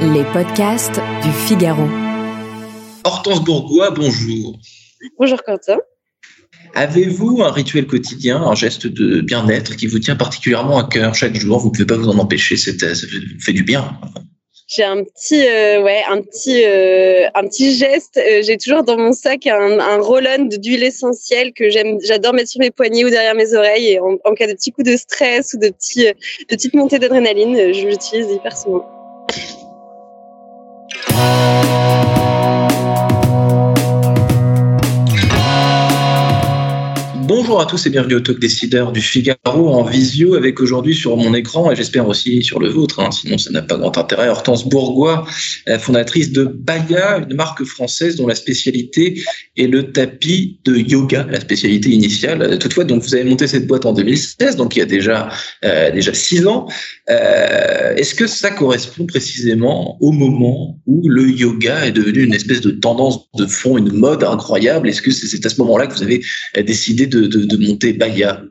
Les podcasts du Figaro. Hortense Bourgois, bonjour. Bonjour Quentin. Avez-vous un rituel quotidien, un geste de bien-être qui vous tient particulièrement à cœur chaque jour? Vous ne pouvez pas vous en empêcher, ça fait du bien. J'ai un petit, euh, ouais, un petit, euh, un petit geste. Euh, j'ai toujours dans mon sac un, un roll-on d'huile essentielle que j'aime, j'adore mettre sur mes poignets ou derrière mes oreilles. Et en, en cas de petits coups de stress ou de petits, de petites montées d'adrénaline, je l'utilise hyper souvent. Bonjour à tous et bienvenue au Talk Décideur du Figaro en visio avec aujourd'hui sur mon écran et j'espère aussi sur le vôtre, hein, sinon ça n'a pas grand intérêt, Hortense Bourgois, euh, fondatrice de Baya, une marque française dont la spécialité est le tapis de yoga, la spécialité initiale. Toutefois, donc vous avez monté cette boîte en 2016, donc il y a déjà euh, déjà six ans. Euh, Est-ce que ça correspond précisément au moment où le yoga est devenu une espèce de tendance de fond, une mode incroyable? Est-ce que c'est à ce moment-là que vous avez décidé de de, de, monter Baya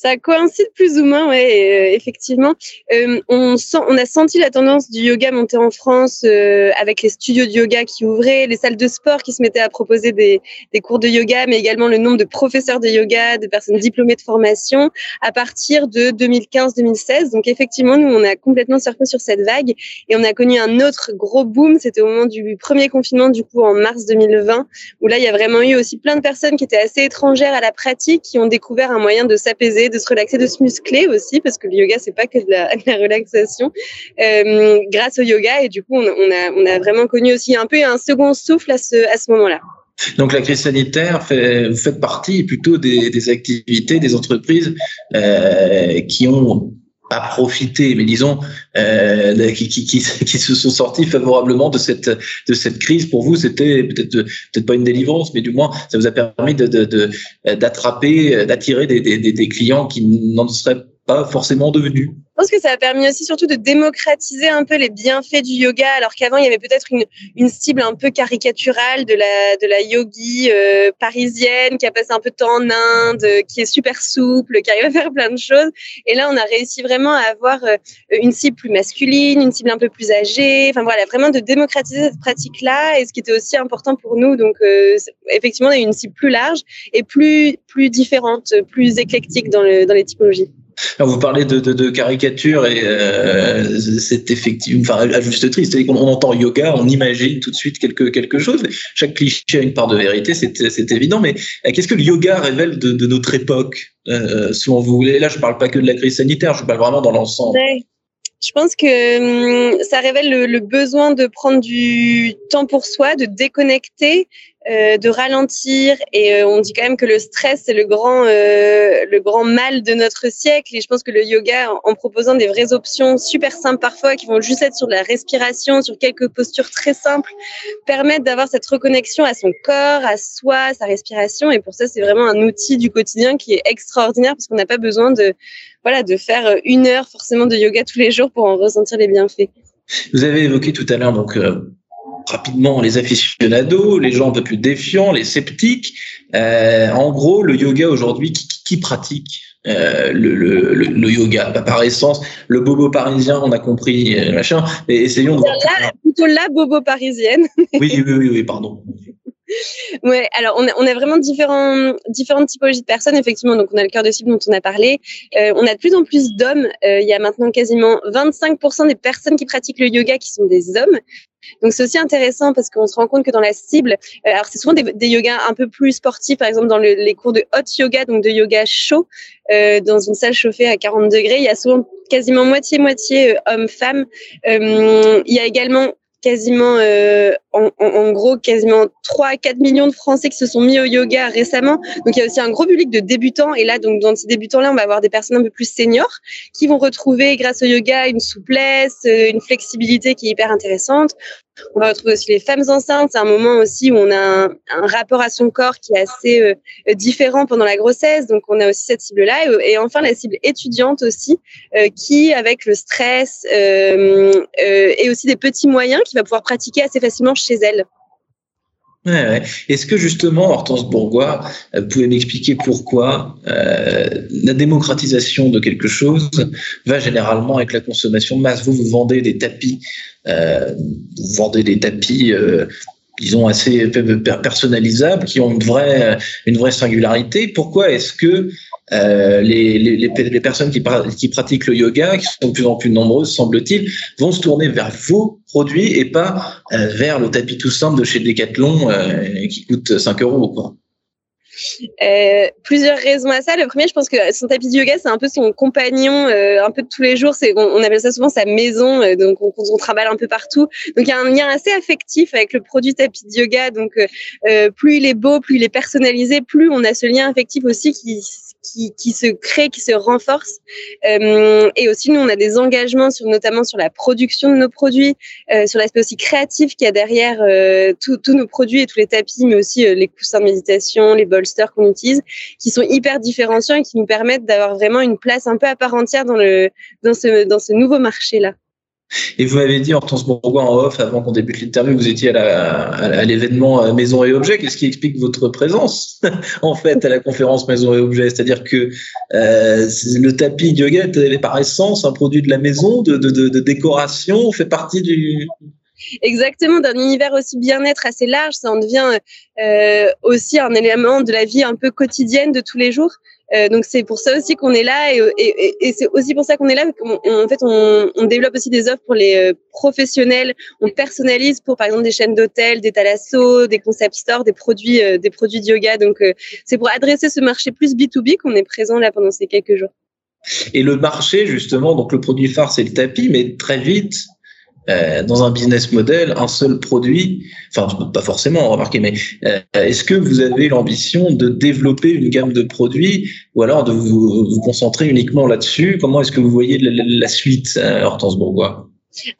ça coïncide plus ou moins, ouais, euh, effectivement. Euh, on, sent, on a senti la tendance du yoga monter en France euh, avec les studios de yoga qui ouvraient, les salles de sport qui se mettaient à proposer des, des, cours de yoga, mais également le nombre de professeurs de yoga, de personnes diplômées de formation à partir de 2015-2016. Donc effectivement, nous, on a complètement surfé sur cette vague et on a connu un autre gros boom. C'était au moment du premier confinement, du coup, en mars 2020, où là, il y a vraiment eu aussi plein de personnes qui étaient assez étrangères à la pratique, qui ont découvert un moyen de s'apaiser de se relaxer, de se muscler aussi, parce que le yoga, c'est pas que de la, la relaxation, euh, grâce au yoga. Et du coup, on, a, vraiment connu aussi un peu un second souffle à ce, moment-là. Donc la crise sanitaire, fait, vous faites partie plutôt des, des activités, des entreprises euh, qui ont pas profité, mais disons euh, qui, qui, qui, se sont sortis favorablement de cette de cette crise. Pour vous, c'était peut-être peut-être pas une délivrance, mais du moins ça vous a permis de d'attraper, de, d'attirer des, des, des clients qui n'en seraient pas forcément devenus. Je pense que ça a permis aussi surtout de démocratiser un peu les bienfaits du yoga, alors qu'avant il y avait peut-être une, cible un peu caricaturale de la yogi euh, parisienne qui a passé un peu de temps en Inde, qui est super souple, qui arrive à faire plein de choses. Et là, on a réussi vraiment à avoir euh, une cible plus masculine, une cible un peu plus âgée. Enfin voilà, vraiment de démocratiser cette pratique-là. Et ce qui était aussi important pour nous, donc euh, effectivement, on a une cible plus large et plus différente, plus éclectique dans le dans les typologies. Alors vous parlez de, caricature et euh, c'est effectivement, enfin à juste triste. On entend yoga, on imagine tout de suite quelque quelque chose. Chaque cliché a une part de vérité, c'est évident. Mais euh, qu'est-ce que le yoga révèle de, notre époque, euh, vous? Là, je parle pas que de la crise sanitaire, je parle vraiment dans l'ensemble. Je pense que hum, ça révèle le, le, besoin de prendre du temps pour soi, de déconnecter, euh, de ralentir. Et euh, on dit quand même que le stress c'est le grand, euh, le grand mal de notre siècle. Et je pense que le yoga, en, en, proposant des vraies options super simples parfois, qui vont juste être sur la respiration, sur quelques postures très simples, permettent d'avoir cette reconnexion à son corps, à soi, à sa respiration. Et pour ça, c'est vraiment un outil du quotidien qui est extraordinaire parce qu'on n'a pas besoin de voilà, de faire une heure forcément de yoga tous les jours pour en ressentir les bienfaits. Vous avez évoqué tout à l'heure donc euh, rapidement les aficionados, les gens un peu plus défiants, les sceptiques. Euh, en gros, le yoga aujourd'hui, qui, qui, pratique euh, le, le, le, le, yoga? Bah, Par essence, le bobo parisien, on a compris, euh, machin. Mais essayons de. Là, plutôt la bobo parisienne. oui, oui, oui, oui, pardon. Ouais, alors on a, vraiment différents, différentes typologies de personnes, effectivement. Donc, on a le cœur de cible dont on a parlé. Euh, on a de plus en plus d'hommes. Euh, il y a maintenant quasiment 25% des personnes qui pratiquent le yoga qui sont des hommes. Donc, c'est aussi intéressant parce qu'on se rend compte que dans la cible, euh, alors c'est souvent des, yogas un peu plus sportifs, par exemple dans le, les cours de hot yoga, donc de yoga chaud, dans une salle chauffée à 40 degrés, il y a souvent quasiment moitié-moitié hommes-femmes. il y a également quasiment, euh, en, en, gros, quasiment 3 à 4 millions de Français qui se sont mis au yoga récemment. Donc, il y a aussi un gros public de débutants. Et là, donc, dans ces débutants-là, on va avoir des personnes un peu plus seniors qui vont retrouver, grâce au yoga, une souplesse, euh, une flexibilité qui est hyper intéressante. On va retrouver aussi les femmes enceintes. C'est un moment aussi où on a un, rapport à son corps qui est assez euh, différent pendant la grossesse. Donc, on a aussi cette cible-là. Et, et, enfin, la cible étudiante aussi, euh, qui, avec le stress euh, euh et aussi des petits moyens, qui va pouvoir pratiquer assez facilement chez elle. Est-ce que justement, Hortense Bourgois, vous pouvez m'expliquer pourquoi la démocratisation de quelque chose va généralement avec la consommation de masse? Vous, vous vendez des tapis, vous vendez des tapis disons assez personnalisables, qui ont une vraie, une vraie singularité. Pourquoi est-ce que euh, les, les, les, personnes qui, pratiquent le yoga, qui sont de plus en plus nombreuses, semble-t-il, vont se tourner vers vos produits et pas euh, vers le tapis tout simple de chez Decathlon euh, qui coûte 5 euros. Quoi? Euh, plusieurs raisons à ça. Le premier, je pense que son tapis de yoga, c'est un peu son compagnon, euh, un peu de tous les jours. C'est, on, appelle ça souvent sa maison, euh, donc on, on, travaille un peu partout. Donc il y a un lien assez affectif avec le produit tapis de yoga. Donc plus il est beau, plus il est personnalisé, plus on a ce lien affectif aussi qui qui, se crée, qui se renforce. Euh, et aussi, nous, on a des engagements sur, notamment sur la production de nos produits, euh, sur l'aspect aussi créatif qu'il y a derrière euh, tous nos produits et tous les tapis, mais aussi les coussins de méditation, les bolsters qu'on utilise, qui sont hyper différenciants et qui nous permettent d'avoir vraiment une place un peu à part entière dans, le, dans, ce, dans ce nouveau marché-là. Et vous m'avez dit, Hortense Bourgois, en off, avant qu'on débute l'interview, vous étiez à l'événement euh, Maison et Objets. Qu'est-ce qui explique votre présence, en fait, à la conférence Maison et Objets? C'est-à-dire que euh, le tapis yoga est par essence un produit de la maison, de, de, de, de décoration, fait partie du, Exactement, d'un univers aussi bien-être assez large, ça en devient euh, aussi un élément de la vie un peu quotidienne de tous les jours. Euh, donc c'est pour ça aussi qu'on est là et, et, et c'est aussi pour ça qu'on est là. en fait, on, on, développe aussi des offres pour les euh, professionnels. On personnalise pour par exemple des chaînes d'hôtels, des thalassos, des concept stores, des produits, euh, des produits de yoga. Donc euh, c'est pour adresser ce marché plus B2B qu'on est présent là pendant ces quelques jours. Et le marché justement, donc le produit phare c'est le tapis, mais très vite euh, dans un business model, un seul produit, enfin pas forcément, remarquez, mais euh, est-ce que vous avez l'ambition de développer une gamme de produits ou alors de vous, vous concentrer uniquement là-dessus? Comment est-ce que vous voyez la, la suite, euh, Hortense Bourgois?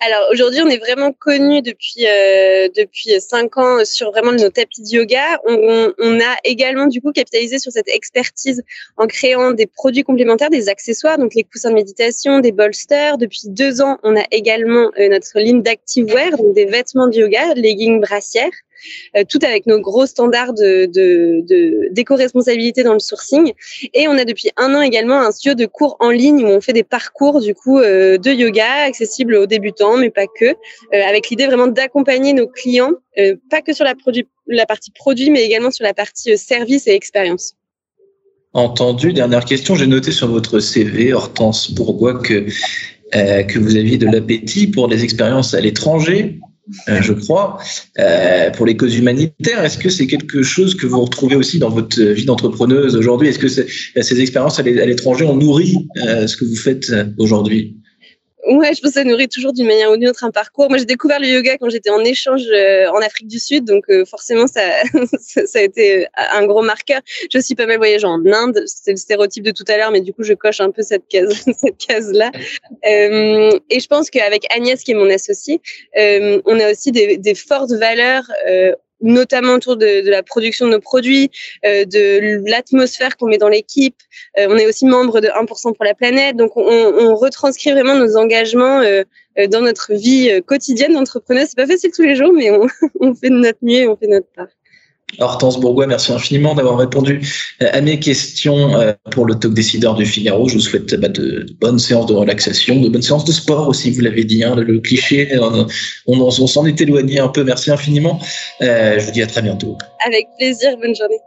Alors aujourd'hui, on est vraiment connu depuis euh, depuis cinq ans sur vraiment nos tapis de yoga. On, on, a également du coup capitalisé sur cette expertise en créant des produits complémentaires, des accessoires, donc les coussins de méditation, des bolsters. Depuis deux ans, on a également euh, notre ligne d'activewear, donc des vêtements de yoga, leggings, brassières. Euh, tout avec nos gros standards de, d'éco-responsabilité dans le sourcing. Et on a depuis un an également un studio de cours en ligne où on fait des parcours du coup euh, de yoga accessibles aux débutants, mais pas que, euh, avec l'idée vraiment d'accompagner nos clients, pas que sur la, partie produit, mais également sur la partie service et expérience. Entendu. Dernière question. J'ai noté sur votre CV, Hortense Bourgois, que, que vous aviez de l'appétit pour des expériences à l'étranger. Euh, je crois, euh, pour les causes humanitaires. Est-ce que c'est quelque chose que vous retrouvez aussi dans votre vie d'entrepreneuse aujourd'hui? Est-ce que ces expériences à l'étranger ont nourri euh, ce que vous faites aujourd'hui? Ouais, je pense que ça nourrit toujours d'une manière ou d'une autre un parcours. Moi, j'ai découvert le yoga quand j'étais en échange euh, en Afrique du Sud, donc euh, forcément, ça, ça, a été un gros marqueur. J'ai aussi pas mal voyagé en Inde. C'est le stéréotype de tout à l'heure, mais du coup, je coche un peu cette case, cette case-là. Euh, et je pense qu'avec Agnès, qui est mon associée, euh, on a aussi des, des fortes valeurs notamment autour de, de, la production de nos produits, euh, de l'atmosphère qu'on met dans l'équipe. Euh, on est aussi membre de 1% pour la planète, donc on, on retranscrit vraiment nos engagements euh, euh dans notre vie euh, quotidienne d'entrepreneur. C'est pas facile tous les jours, mais on, on fait de notre mieux et on fait notre part. Hortense Bourgois, merci infiniment d'avoir répondu euh, à mes questions euh, pour le talk décideur du Figaro. Je vous souhaite bah, de bonnes séances de relaxation, de bonnes séances de sport aussi, vous l'avez dit, hein, le, cliché, on, s'en est éloigné un peu. Merci infiniment. Euh, je vous dis à très bientôt. Avec plaisir, bonne journée.